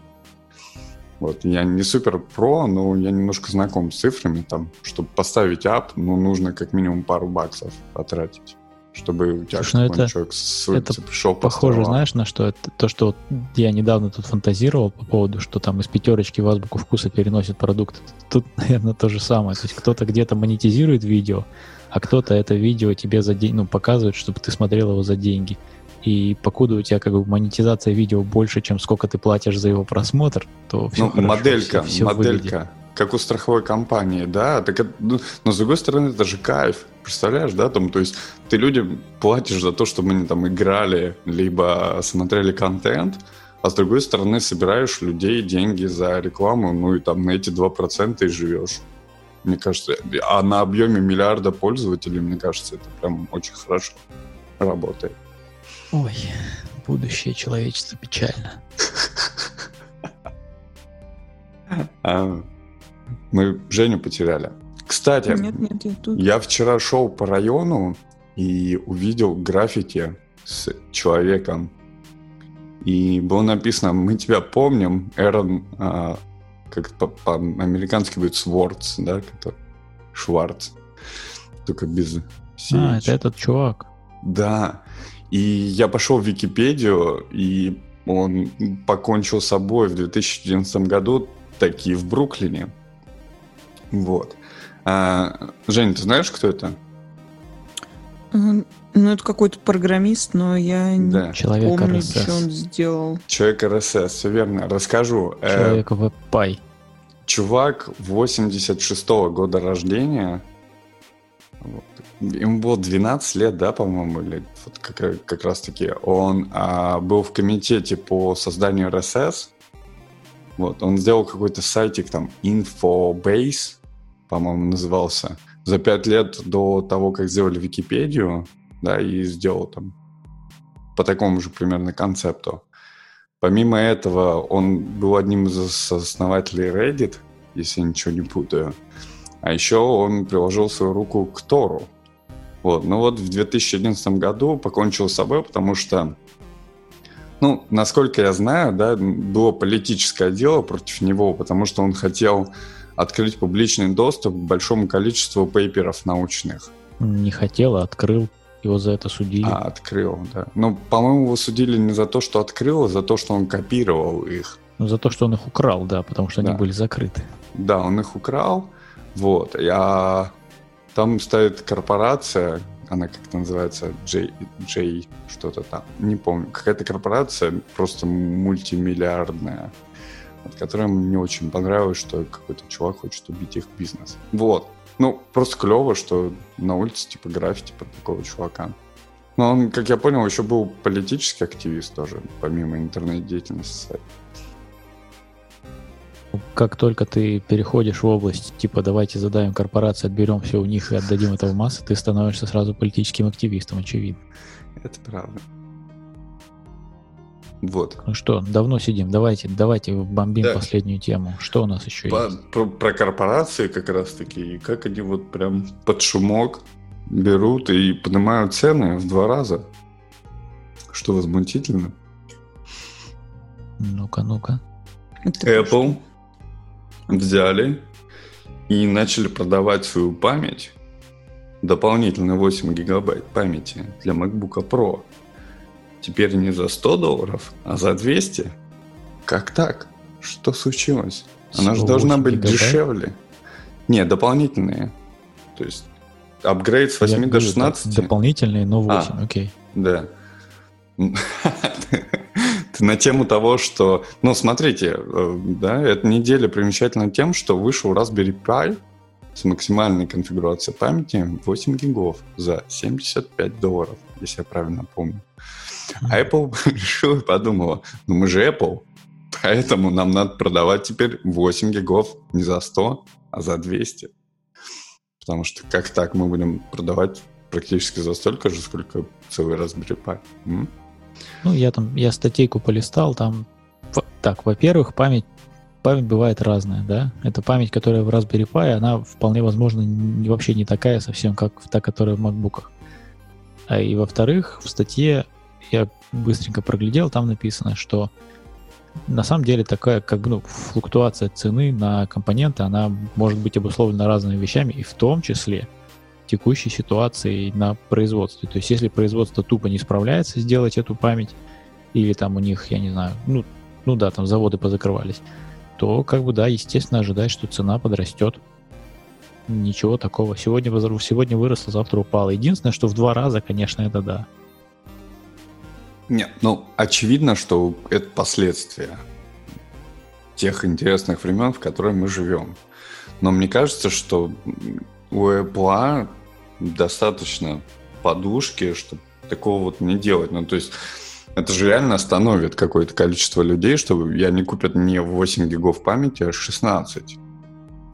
Speaker 1: Вот, я не супер про, но я немножко знаком с цифрами. Там, чтобы поставить ап, ну, нужно как минимум пару баксов потратить, чтобы у тебя
Speaker 2: Слушай, ну это-
Speaker 1: человек с улицы
Speaker 2: это
Speaker 1: пришел,
Speaker 2: Похоже,
Speaker 1: ап.
Speaker 2: знаешь, на что это? То, что вот я недавно тут фантазировал по поводу, что там из пятерочки в азбуку вкуса переносят продукт. Тут, (laughs) наверное, то же самое. То есть кто-то где-то монетизирует видео, а кто-то это видео тебе за день, ну, показывает, чтобы ты смотрел его за деньги. И покуда у тебя как бы монетизация видео больше, чем сколько ты платишь за его просмотр, то все
Speaker 1: Ну, моделька, моделька, как у страховой компании, да, так это- ну, но с другой стороны, это же кайф, представляешь, да, там, то есть ты людям платишь за то, чтобы они там играли, либо смотрели контент, а с другой стороны собираешь людей деньги за рекламу, ну и там на эти 2% и живешь. Мне кажется, а на объеме миллиарда пользователей, мне кажется, это прям очень хорошо работает.
Speaker 2: Ой, будущее человечества печально. (laughs)
Speaker 1: А, мы Женю потеряли. Кстати,
Speaker 3: Нет, нет, я тут.
Speaker 1: Я вчера шел по району и увидел граффити с человеком. И было написано «Мы тебя помним, Эрон...» а, Как по- по-американски будет «Свордс», да? который- «Шварц». Только без
Speaker 2: А,
Speaker 1: CH.
Speaker 2: это этот чувак.
Speaker 1: Да. И я пошел в Википедию, и он покончил с собой в 2011 году, таки в Бруклине. Вот. А, Жень, ты знаешь, кто это?
Speaker 3: Ну, это какой-то программист, но я не
Speaker 1: Да.
Speaker 2: Человек
Speaker 3: помню,
Speaker 2: RSS.
Speaker 3: что он сделал.
Speaker 1: Человек RSS, все верно. Расскажу. Э,
Speaker 2: Человек web.py.
Speaker 1: чувак 86 года рождения. Вот. Ему было 12 лет, да, по-моему, или вот как, как раз таки. Он а, был в комитете по созданию RSS. Вот, он сделал какой-то сайтик там Infobase, по-моему, назывался. За пять лет до того, как сделали Википедию, да, и сделал там по такому же примерно концепту. Помимо этого, он был одним из основателей Reddit, если я ничего не путаю. А еще он приложил свою руку к Тору. Вот. Ну вот в 2011 году покончил с собой, потому что, ну, насколько я знаю, да, было политическое дело против него, потому что он хотел открыть публичный доступ к большому количеству пейперов научных.
Speaker 2: Не хотел, а открыл. Его за это судили.
Speaker 1: А, открыл, да. Ну, по-моему, его судили не за то, что открыл, а за то, что он копировал их.
Speaker 2: Ну, за то, что он их украл, да, потому что
Speaker 1: Да.
Speaker 2: они были закрыты.
Speaker 1: Да, он их украл. Вот. А там стоит корпорация, она как-то называется, J, J что-то там, не помню. Какая-то корпорация просто мультимиллиардная, мне не очень понравилось, что какой-то чувак хочет убить их бизнес. Вот. Ну, просто клево, что на улице типа граффити под такого чувака. Но он, как я понял, еще был политический активист тоже, помимо интернет-деятельности.
Speaker 2: Как только ты переходишь в область, типа, давайте задаем корпорации, отберем все у них и отдадим это в массы, ты становишься сразу политическим активистом, очевидно.
Speaker 1: Это правда. Вот.
Speaker 2: Ну что, давно сидим, давайте, давайте бомбим
Speaker 1: Да.
Speaker 2: последнюю тему. Что у нас еще
Speaker 1: По-
Speaker 2: есть?
Speaker 1: про, про корпорации как раз таки, и как они вот прям под шумок берут и поднимают цены в два раза. Что возмутительно.
Speaker 2: Ну-ка, ну-ка.
Speaker 1: Apple взяли и начали продавать свою память, дополнительно 8 гигабайт памяти для MacBook Pro. Теперь не за 100 долларов, а за 200. Как так? Что случилось? Она же должна
Speaker 2: 8
Speaker 1: быть
Speaker 2: гигабайт?
Speaker 1: дешевле. Не, дополнительные. То есть апгрейд с 8
Speaker 2: Я
Speaker 1: до
Speaker 2: говорю,
Speaker 1: 16.
Speaker 2: Дополнительные, но
Speaker 1: А.
Speaker 2: 8, окей.
Speaker 1: Да. На тему того, что... Ну, смотрите, э, да, эта неделя примечательна тем, что вышел Raspberry Pi с максимальной конфигурацией памяти 8 гигов за 75 долларов, если я правильно помню. А Apple (laughs) решила и подумала, ну мы же Apple, поэтому нам надо продавать теперь 8 гигов не за 100, а за 200. Потому что как так мы будем продавать практически за столько же, сколько целый Raspberry Pi? М?
Speaker 2: Ну, я там, я статейку полистал, там, так, во-первых, память, память бывает разная, да. Это память, которая в Raspberry Pi, она вполне возможно не- вообще не такая совсем, как та, которая в макбуках. А и во-вторых, в статье я быстренько проглядел, там написано, что на самом деле такая как бы ну, флуктуация цены на компоненты, она может быть обусловлена разными вещами, и в том числе текущей ситуацией на производстве. То есть если производство тупо не справляется сделать эту память, или там у них, я не знаю, ну, ну да, там заводы позакрывались, то как бы да, естественно ожидать, что цена подрастет. Ничего такого. Сегодня, сегодня выросла, завтра упала. Единственное, что в два раза, конечно, это да.
Speaker 1: Нет, ну, очевидно, что это последствия тех интересных времен, в которые мы живем. Но мне кажется, что у Apple достаточно подушки, чтобы такого вот не делать. Ну, то есть это же реально остановит какое-то количество людей, чтобы я не купят не 8 гигов памяти, а 16.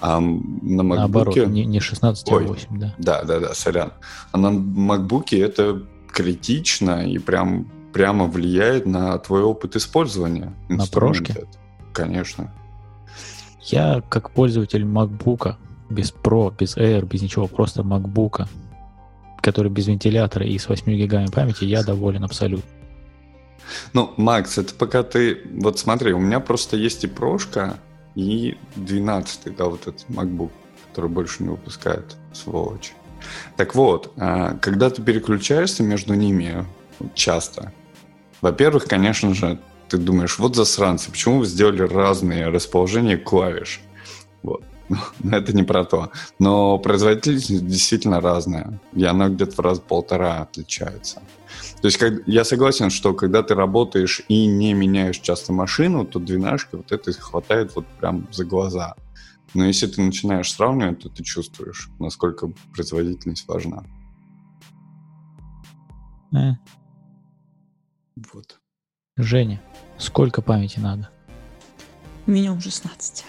Speaker 1: А на
Speaker 2: Наоборот,
Speaker 1: MacBook...
Speaker 2: не, не 16,
Speaker 1: Ой.
Speaker 2: а 8, да.
Speaker 1: Да, да, да, сорян. А на MacBook это критично и прям прямо влияет на твой опыт использования.
Speaker 2: На
Speaker 1: этого. Конечно.
Speaker 2: Я как пользователь MacBook, без Pro, без Air, без ничего, просто MacBook, который без вентилятора и с 8 гигами памяти, я доволен абсолютно.
Speaker 1: Ну, Макс, это пока ты... Вот смотри, у меня просто есть и прошка, и 12 да, вот этот MacBook, который больше не выпускает, сволочь. Так вот, а, когда ты переключаешься между ними часто, во-первых, конечно же, ты думаешь, вот засранцы, почему вы сделали разные расположения клавиш? Вот. (laughs) Это не про то. Но производительность действительно разная. И она где-то в раз полтора отличается. То есть как, я согласен, что когда ты работаешь и не меняешь часто машину, то двенашки вот это хватает вот прям за глаза. Но если ты начинаешь сравнивать, то ты чувствуешь, насколько производительность важна. Вот.
Speaker 2: Женя, сколько памяти надо?
Speaker 3: Минимум 16.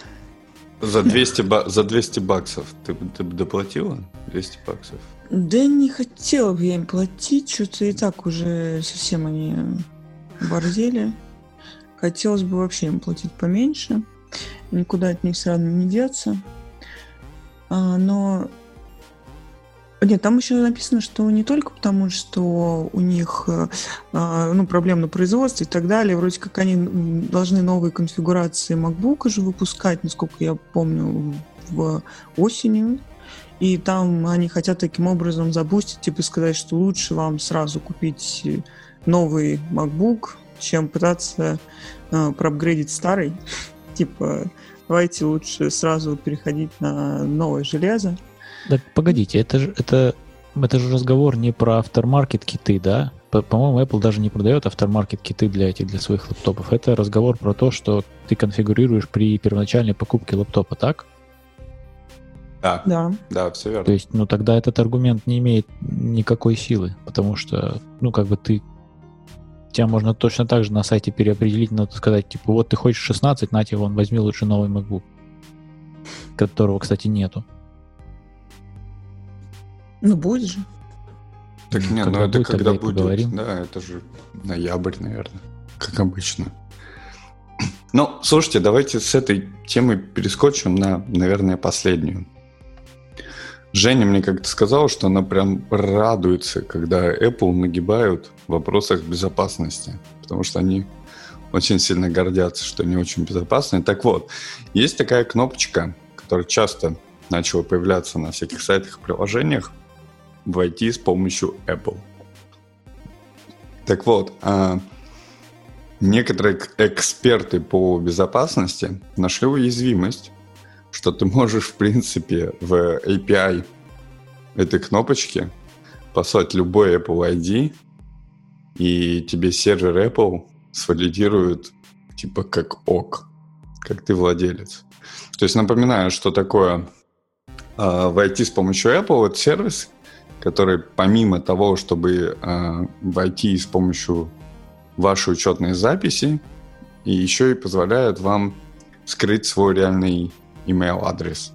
Speaker 1: За 200, ба- за 200 баксов ты, бы- ты доплатила? 200 баксов?
Speaker 3: Да не хотела бы я им платить, что-то и так уже совсем они борзели. Хотелось бы вообще им платить поменьше. Никуда от них все равно не деться. А, но... Нет, там еще написано, что не только потому, что у них э, а, ну, проблем на производстве и так далее. Вроде как они должны новые конфигурации MacBook уже выпускать, насколько я помню, в осенью. И там они хотят таким образом забустить, типа сказать, что лучше вам сразу купить э, новый MacBook, чем пытаться э, проапгрейдить старый. (laughs) типа, давайте лучше сразу переходить на новое железо.
Speaker 2: Да погодите, это же, это, это же разговор не про автормаркет киты, да? По- По-моему, Apple даже не продает автормаркет киты для этих, для своих лаптопов. Это разговор про то, что ты конфигурируешь при первоначальной покупке лаптопа, так?
Speaker 1: Да,
Speaker 3: Да.
Speaker 1: да, все верно.
Speaker 2: То есть, ну тогда этот аргумент не имеет никакой силы, потому что, ну как бы ты тебя можно точно так же на сайте переопределить, надо сказать, типа, вот ты хочешь 16, на тебе, вон, возьми лучше новый MacBook, которого, кстати, нету.
Speaker 3: Ну, будет же.
Speaker 1: Так нет, ну
Speaker 2: Когда
Speaker 1: это
Speaker 2: будет,
Speaker 1: когда будет.
Speaker 2: поговорим.
Speaker 1: Да, это же ноябрь, наверное. как обычно. Ну, слушайте, давайте с этой темы перескочим на, наверное, последнюю. Женя мне как-то сказала, что она прям радуется, когда Apple нагибают в вопросах безопасности, потому что они очень сильно гордятся, что они очень безопасны. Так вот, есть такая кнопочка, которая часто начала появляться на всяких сайтах и приложениях, войти с помощью Apple. Так вот, а, некоторые эксперты по безопасности нашли уязвимость, что ты можешь, в принципе, в API этой кнопочки послать любой Apple ID, и тебе сервер Apple свалидирует типа как ок, как ты владелец. То есть напоминаю, что такое э, войти с помощью Apple, это сервис, который помимо того, чтобы э, войти с помощью вашей учетной записи, и еще и позволяет вам скрыть свой реальный email адрес.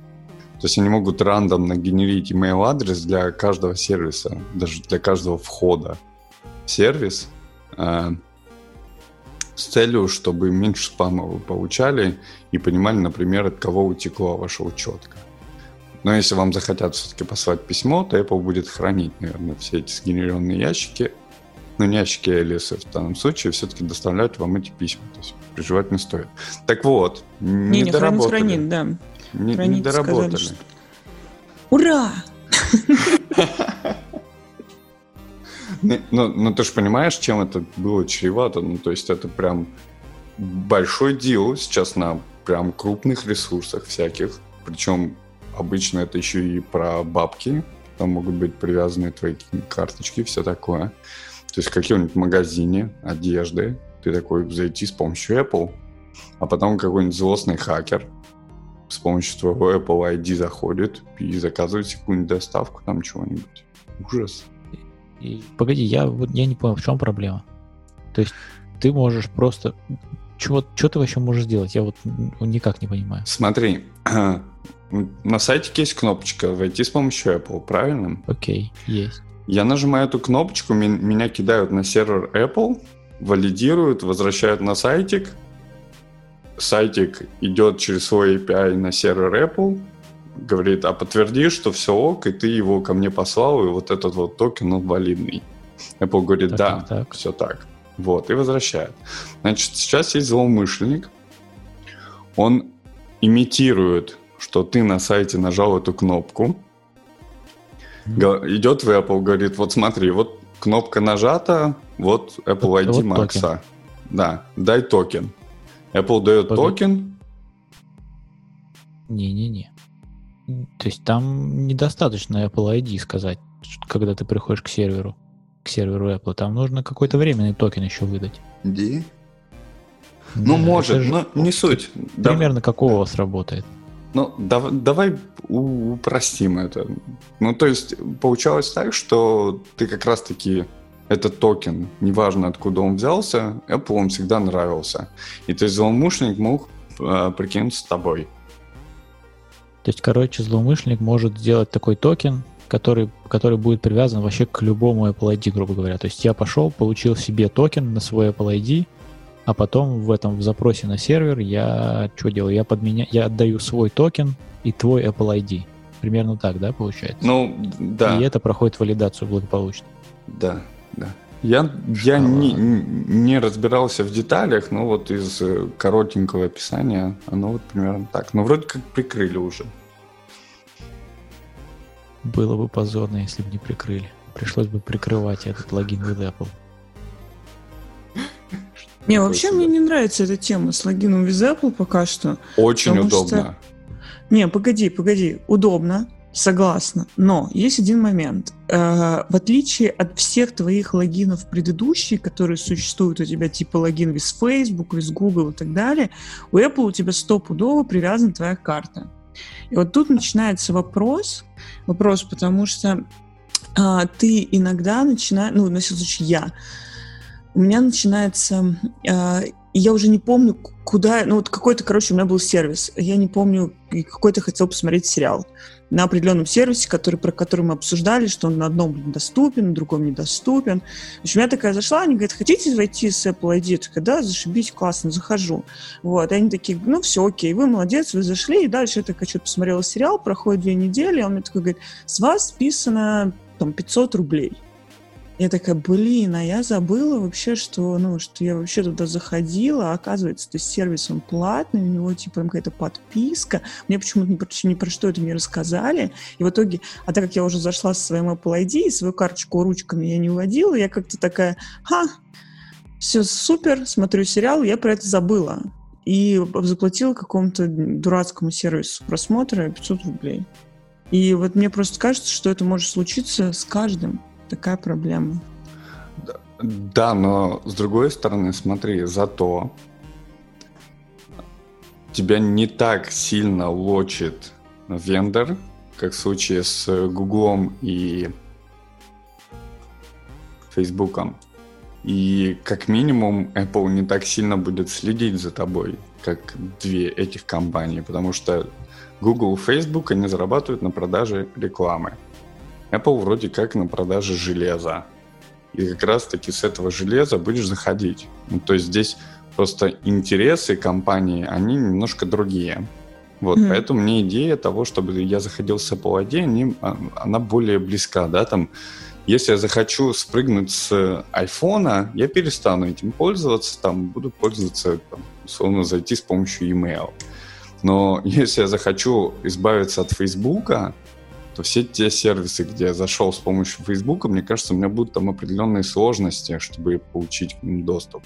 Speaker 1: То есть они могут рандомно генерить email адрес для каждого сервиса, даже для каждого входа в сервис, э, с целью, чтобы меньше спама вы получали и понимали, например, от кого утекла ваша учетка. Но если вам захотят все-таки послать письмо, то Apple будет хранить, наверное, все эти сгенеренные ящики. Но не ящики Alice в данном случае все-таки доставлять вам эти письма. То есть переживать не стоит. Так вот, не, не доработали.
Speaker 3: Хранит, да.
Speaker 1: Не, хранить, не доработали.
Speaker 3: Сказали, что... Ура! (laughs)
Speaker 1: Ну, ну, ну, ты же понимаешь, чем это было чревато? Ну, то есть это прям большой дел сейчас на прям крупных ресурсах всяких. Причем обычно это еще и про бабки. Там могут быть привязаны твои карточки, все такое. То есть в каком-нибудь магазине одежды ты такой зайти с помощью Apple, а потом какой-нибудь злостный хакер с помощью твоего Apple ID заходит и заказывает какую-нибудь доставку там чего-нибудь. Ужас.
Speaker 2: И, погоди, я вот я не понял, в чем проблема. То есть ты можешь просто... Что, что ты вообще можешь сделать? Я вот никак не понимаю.
Speaker 1: Смотри, (clears throat) на сайте есть кнопочка «Войти с помощью Apple», правильно?
Speaker 2: Окей, есть.
Speaker 1: Я нажимаю эту кнопочку, меня кидают на сервер Apple, валидируют, возвращают на сайтик. Сайтик идет через свой API на сервер Apple, говорит, а подтверди, что все ок, и ты его ко мне послал, и вот этот вот токен, он валидный. Apple говорит, так, да, так. все так. Вот, и возвращает. Значит, сейчас есть злоумышленник, он имитирует, что ты на сайте нажал эту кнопку, идет в Apple, говорит, вот смотри, вот кнопка нажата, вот Apple ID вот Max. Да, дай токен. Apple дает Погоди. токен.
Speaker 2: Не-не-не. То есть там недостаточно Apple ID сказать, когда ты приходишь к серверу, к серверу Apple. Там нужно какой-то временный токен еще выдать.
Speaker 1: Где? Ну, может, но не суть.
Speaker 2: Примерно да. какого у вас работает?
Speaker 1: Ну, да, давай упростим это. Ну, то есть, получалось так, что ты как раз-таки этот токен, неважно откуда он взялся, Apple он всегда нравился. И то есть злоумышленник мог э, прикинуться с тобой.
Speaker 2: То есть, короче, злоумышленник может сделать такой токен, который, который будет привязан вообще к любому Apple ID, грубо говоря. То есть я пошел, получил себе токен на свой Apple ID, а потом в этом в запросе на сервер я что делаю? Я подменяю, я отдаю свой токен и твой Apple ID. Примерно так, да, получается?
Speaker 1: Ну, да.
Speaker 2: И это проходит валидацию благополучно.
Speaker 1: Да, да. Я, я не, не разбирался в деталях, но вот из э, коротенького описания оно вот примерно так. Но вроде как прикрыли уже.
Speaker 2: Было бы позорно, если бы не прикрыли. Пришлось бы прикрывать этот логин в Apple.
Speaker 3: Не, вообще мне не нравится эта тема с логином в Apple пока что.
Speaker 1: Очень удобно. Что...
Speaker 3: Не, погоди, погоди. Удобно. Согласна. Но есть один момент. Э, в отличие от всех твоих логинов предыдущих, которые существуют у тебя, типа логин из Facebook, из Google и так далее, у Apple у тебя стопудово привязана твоя карта. И вот тут начинается вопрос, вопрос, потому что а, ты иногда начинаешь, ну, на всякий случай я, у меня начинается, а, я уже не помню, куда, ну вот какой-то, короче, у меня был сервис, я не помню, какой-то хотел посмотреть сериал. на определенном сервисе, который, про который мы обсуждали, что он на одном доступен, на другом недоступен. В общем, я такая зашла, они говорят, хотите войти с Apple ID? Я такая, да, зашибись, классно, захожу. Вот, и они такие, ну все, окей, вы молодец, вы зашли, и дальше я такая что-то посмотрела сериал, проходит две недели, он мне такой говорит, с вас списано там 500 рублей. Я такая, блин, а я забыла вообще, что, ну, что я вообще туда заходила, а оказывается, то сервис, он платный, у него, типа, какая-то подписка. Мне почему-то ни про, ни про что это не рассказали. И в итоге, а так как я уже зашла со своим Apple ID, и свою карточку ручками я не уводила, я как-то такая, ха, все супер, смотрю сериал, я про это забыла. И заплатила какому-то дурацкому сервису просмотра 500 рублей. И вот мне просто кажется, что это может случиться с каждым такая проблема.
Speaker 1: Да, но с другой стороны, смотри, зато тебя не так сильно лочит вендор, как в случае с Гуглом и Фейсбуком. И как минимум Apple не так сильно будет следить за тобой, как две этих компании, потому что Google и Facebook, они зарабатывают на продаже рекламы. Apple вроде как на продаже железа. И как раз-таки с этого железа будешь заходить. Ну, то есть здесь просто интересы компании, они немножко другие. Вот, mm-hmm. поэтому мне идея того, чтобы я заходил с Apple ID, они, а, она более близка, да, там, если я захочу спрыгнуть с айфона, я перестану этим пользоваться, там, буду пользоваться, там, условно, зайти с помощью email. Но (laughs) если я захочу избавиться от Фейсбука, то все те сервисы, где я зашел с помощью Facebook, мне кажется, у меня будут там определенные сложности, чтобы получить к ним доступ.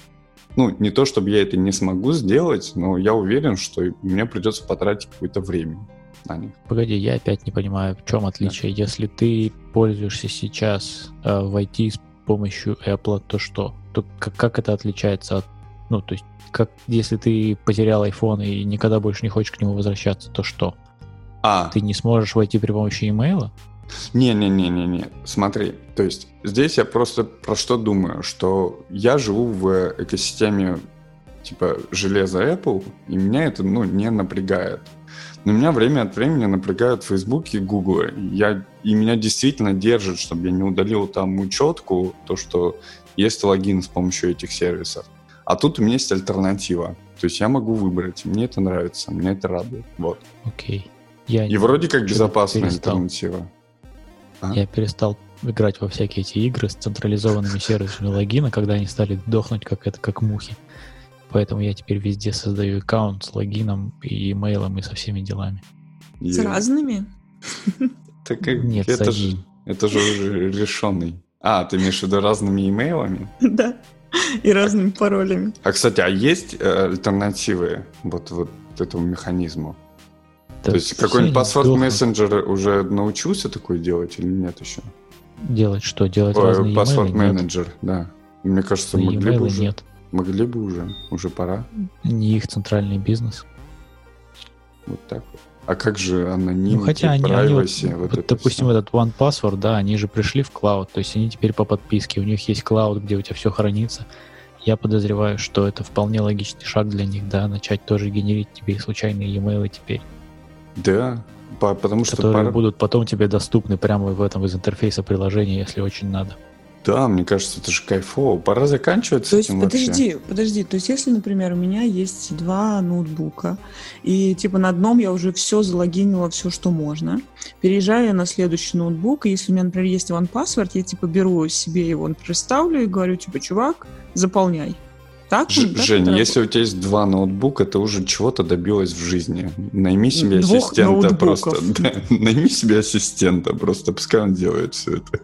Speaker 1: Ну, не то, чтобы я это не смогу сделать, но я уверен, что мне придется потратить какое-то время на них.
Speaker 2: Погоди, я опять не понимаю, в чем отличие. Да. Если ты пользуешься сейчас э, в IT с помощью Apple, то что? То как, как это отличается от... Ну, то есть, как если ты потерял iPhone и никогда больше не хочешь к нему возвращаться, то что? А. Ты не сможешь войти при помощи имейла?
Speaker 1: Не-не-не-не-не. Смотри, то есть здесь я просто про что думаю, что я живу в экосистеме типа железа Apple, и меня это ну, не напрягает. Но меня время от времени напрягают Facebook и Google. Я, и меня действительно держит, чтобы я не удалил там учетку, то, что есть логин с помощью этих сервисов. А тут у меня есть альтернатива. То есть я могу выбрать. Мне это нравится, меня это радует. Вот.
Speaker 2: Окей. Okay.
Speaker 1: Я и вроде как безопасная перестал. альтернатива.
Speaker 2: А? Я перестал играть во всякие эти игры с централизованными сервисами логина, когда они стали дохнуть как это, как мухи. Поэтому я теперь везде создаю аккаунт с логином и имейлом и со всеми делами.
Speaker 3: С разными?
Speaker 1: Так Нет, это же, это же уже решенный. А, ты имеешь в виду разными имейлами? (laughs)
Speaker 3: Да. И разными паролями.
Speaker 1: А, кстати, а есть э, альтернативы вот, вот этому механизму? То есть какой-нибудь паспорт мессенджер уже научился такое делать или нет еще?
Speaker 2: Делать что? Делать Ой, разные
Speaker 1: Паспорт менеджер, да. Мне кажется, Свои могли бы уже. Нет. Могли бы уже. Уже пора.
Speaker 2: Не их центральный бизнес.
Speaker 1: Вот так вот. А как же анонимность,
Speaker 2: ну, хотя они, privacy, они вот, вот допустим, все. этот One Password, да, они же пришли в клауд, то есть они теперь по подписке, у них есть клауд, где у тебя все хранится. Я подозреваю, что это вполне логичный шаг для них, да, начать тоже генерить тебе случайные e-mail теперь.
Speaker 1: Да, потому что...
Speaker 2: Которые пора... будут потом тебе доступны прямо в этом из интерфейса приложения, если очень надо.
Speaker 1: Да, мне кажется, это же кайфово. Пора заканчивать
Speaker 3: то есть, подожди, вообще. подожди. То есть, если, например, у меня есть два ноутбука, и типа на одном я уже все залогинила, все, что можно, переезжаю я на следующий ноутбук, и если у меня, например, есть OnePassword, я типа беру себе его, например, ставлю и говорю, типа, чувак, заполняй.
Speaker 1: Так, Ж, так Женя, если у тебя есть два ноутбука, ты уже чего-то добилась в жизни. Найми себе Двух ассистента ноутбуков. просто. (laughs) Да, найми себе ассистента просто, пускай он делает все это.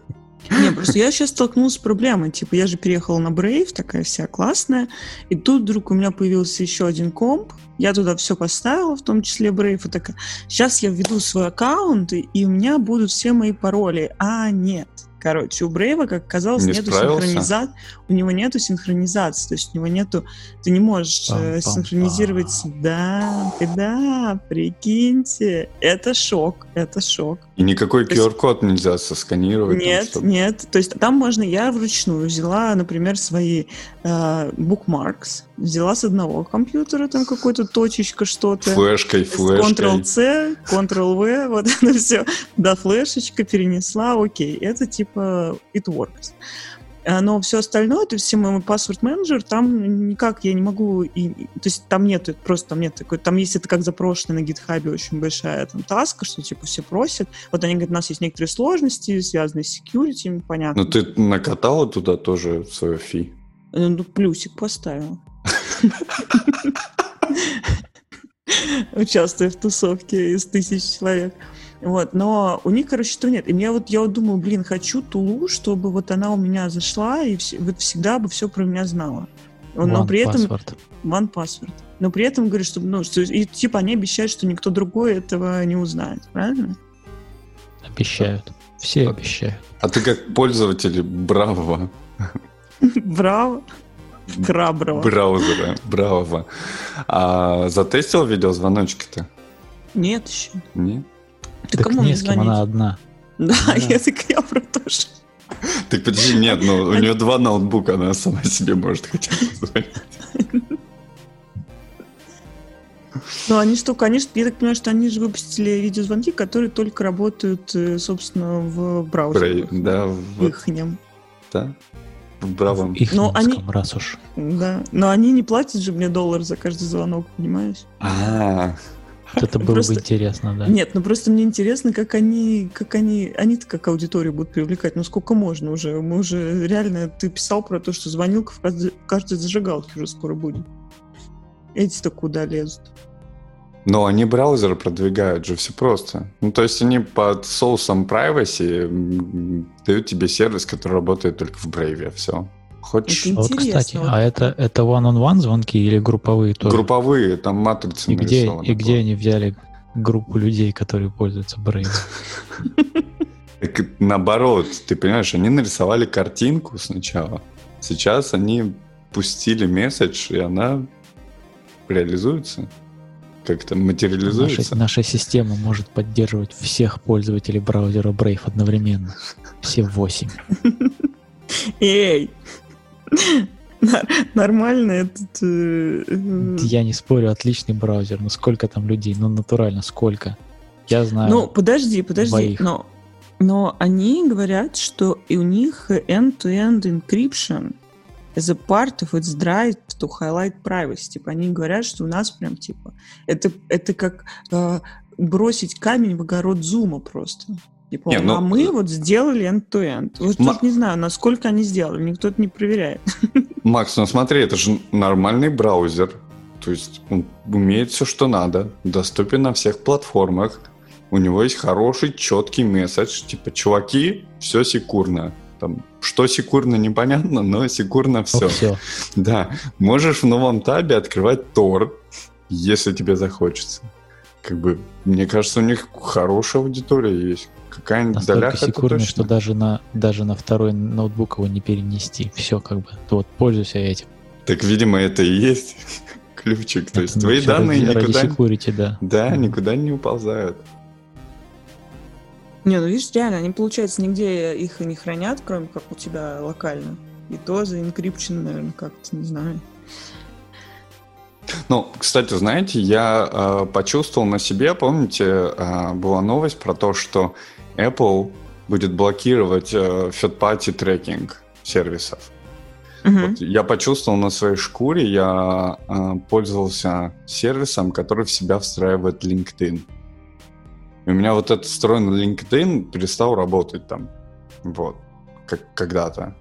Speaker 3: Не, просто я сейчас столкнулась с проблемой. Типа, я же переехала на Brave, такая вся классная. И тут вдруг у меня появился еще один комп. Я туда все поставила, в том числе Brave. И такая, сейчас я введу свой аккаунт, и у меня будут все мои пароли. А, нет Короче, у Брейва, как оказалось,
Speaker 1: Не
Speaker 3: нету синхронизации. У него нету синхронизации, то есть у него нету... Ты не можешь э,
Speaker 2: Пам-пам-пам.
Speaker 3: синхронизировать... Да, ты да, прикиньте. Это шок, это шок.
Speaker 1: И никакой
Speaker 3: есть-
Speaker 1: QR-код нельзя сосканировать. там,
Speaker 3: Нет,
Speaker 1: чтобы-
Speaker 3: нет. То есть там можно... Я вручную взяла, например, свои э, bookmarks, взяла с одного компьютера, там какой-то точечка, что-то.
Speaker 1: Флешкой, флешкой.
Speaker 3: Ctrl-C, Ctrl-V, (laughs) вот это все. Да, флешечка перенесла, окей. Это типа it works. А, Но все остальное, то есть все мой паспорт менеджер, там никак я не могу, и, то есть там нет, просто там нет такой, там есть это как запрошено на гитхабе очень большая там таска, что типа все просят. Вот они говорят, у нас есть некоторые сложности, связанные с security, понятно.
Speaker 1: Ну, ты накатала туда тоже свое фи?
Speaker 3: Ну, ну, плюсик поставил. (laughs) Участвуя в тусовке из тысяч человек. Вот, но у них, короче, что нет. И мне вот, я вот думаю, блин, хочу Тулу, чтобы вот она у меня зашла и вс- вот всегда бы все про меня знала. Но
Speaker 2: One
Speaker 3: при этом
Speaker 2: password.
Speaker 3: one password. Но при этом говорю, что, ну, что, и типа они обещают, что никто другой этого не узнает, правильно?
Speaker 2: Обещают. Все
Speaker 1: Да.
Speaker 2: обещают.
Speaker 1: А ты как пользователь бравого
Speaker 3: Браво. Краброво.
Speaker 1: браузера, бравого, а затестил видеозвоночки-то?
Speaker 3: Нет еще.
Speaker 1: Нет?
Speaker 3: Ты
Speaker 2: так
Speaker 3: кому
Speaker 2: не с кем,
Speaker 3: звонить?
Speaker 2: она одна.
Speaker 3: Да, (laughs) я так я про то же.
Speaker 1: Так подожди, нет, ну у нее два ноутбука, она сама себе может хотя бы позвонить.
Speaker 3: Ну, они что, конечно, я так понимаю, что они же выпустили видеозвонки, которые только работают, э, собственно, в браузере.
Speaker 1: Брей- Да, вот,
Speaker 3: Ихнем.
Speaker 1: да. В бравом.
Speaker 2: Их
Speaker 3: Но они-
Speaker 2: раз уж.
Speaker 3: Да. Но они не платят же мне доллар за каждый звонок, понимаешь?
Speaker 1: А,
Speaker 2: Вот это было
Speaker 3: Просто-
Speaker 2: бы интересно, да.
Speaker 3: Нет, ну просто мне интересно, как они, как они, они-то как аудиторию будут привлекать. Ну сколько можно уже? Мы уже реально, ты писал про то, что звонилка в каждой, в каждой зажигалке уже скоро будет. Эти-то куда лезут?
Speaker 1: Но они браузеры продвигают же все просто. Ну, то есть они под соусом privacy дают тебе сервис, который работает только в Brave. Все. Хочешь
Speaker 3: Это
Speaker 2: вот, кстати,
Speaker 3: вот.
Speaker 2: а это, это one-on-one звонки или групповые тоже?
Speaker 1: групповые, там матрицы
Speaker 2: И где,
Speaker 1: нарисованы.
Speaker 2: и где они взяли группу людей, которые пользуются Brave? (laughs)
Speaker 1: Так наоборот, ты понимаешь, они нарисовали картинку сначала. Сейчас они пустили месседж, и она реализуется. Как-то
Speaker 2: Наша,
Speaker 1: материализуется.
Speaker 2: наша система может поддерживать всех пользователей браузера Brave одновременно. Все восемь. (laughs)
Speaker 3: Эй! (laughs) Нормально этот... э, э,
Speaker 2: Я не спорю, отличный браузер, но сколько там людей? Ну, натурально, сколько? Я знаю.
Speaker 3: Ну, подожди, подожди.
Speaker 2: двоих.
Speaker 3: Но, но они говорят, что и у них end-to-end encryption as a part of its drive to highlight privacy. Типа они говорят, что у нас прям типа это, это как э, бросить камень в огород зума просто. Типа,
Speaker 1: Не, ну,
Speaker 3: а мы вот сделали end-to-end. Вот
Speaker 1: Ма-
Speaker 3: тут не знаю, насколько они сделали, никто это не проверяет. (laughs)
Speaker 1: Макс, ну смотри, это же нормальный браузер. То есть он умеет все, что надо. Доступен на всех платформах. У него есть хороший, четкий месседж. Типа, чуваки, все секурно. Там, что секурно, непонятно, но секурно все.
Speaker 2: все. (laughs)
Speaker 1: Да, можешь в новом табе открывать Tor, если тебе захочется. Как бы, мне кажется, у них хорошая аудитория есть. Какая-нибудь
Speaker 2: Настолько секурный, что даже на, даже на второй ноутбук его не перенести. Все как бы. Ты вот пользуйся этим.
Speaker 1: Так, видимо, это и есть (laughs) ключик. То есть
Speaker 2: Это, ну,
Speaker 1: твои данные
Speaker 2: ради, ради
Speaker 1: никуда,
Speaker 2: security, да.
Speaker 1: да, никуда не уползают.
Speaker 3: Не, ну видишь, реально, они, получается, нигде их и не хранят, кроме как у тебя локально. И то за encryption, наверное, как-то, не знаю.
Speaker 1: Ну, кстати, знаете, я э, почувствовал на себе, помните, э, была новость про то, что Apple будет блокировать э, third-party трекинг сервисов.
Speaker 3: Мгм.
Speaker 1: Вот я почувствовал на своей шкуре, я э, пользовался сервисом, который в себя встраивает LinkedIn. И у меня вот этот встроенный LinkedIn перестал работать там. Вот. Как когда-то.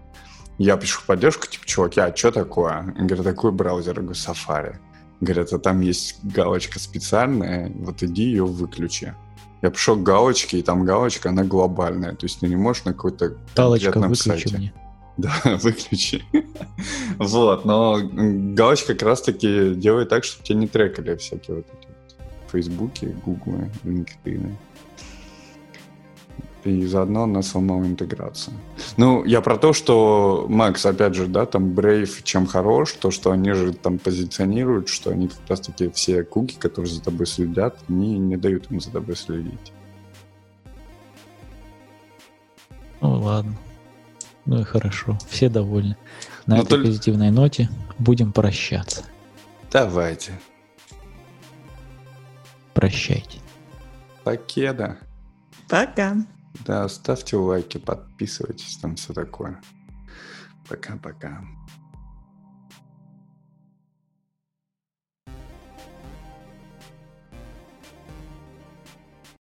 Speaker 1: Я пишу в поддержку, типа, чуваки, а что такое? Говорят, такой браузер, я говорю, Safari. Говорят, а там есть галочка специальная, вот иди ее выключи. Я пришел к галочке, и там галочка, она глобальная. То есть ты не можешь на какой-то
Speaker 2: Галочка выключи
Speaker 1: сайте.
Speaker 2: мне. (laughs)
Speaker 1: Да, выключи. (laughs) Вот, но галочка как раз-таки делает так, чтобы тебя не трекали всякие вот эти вот Фейсбуки, Гуглы, LinkedIn. И заодно на саму интеграцию. Ну, я про то, что, Макс, опять же, да, там Brave чем хорош, то, что они же там позиционируют, что они как раз-таки все куки, которые за тобой следят, они не дают им за тобой следить.
Speaker 2: Ну, ладно. Ну и хорошо. Все довольны. На Но этой только... позитивной ноте будем прощаться.
Speaker 1: Давайте.
Speaker 2: Прощайте.
Speaker 1: Покеда.
Speaker 3: Пока.
Speaker 1: Да, ставьте лайки, подписывайтесь, там все такое. Пока-пока.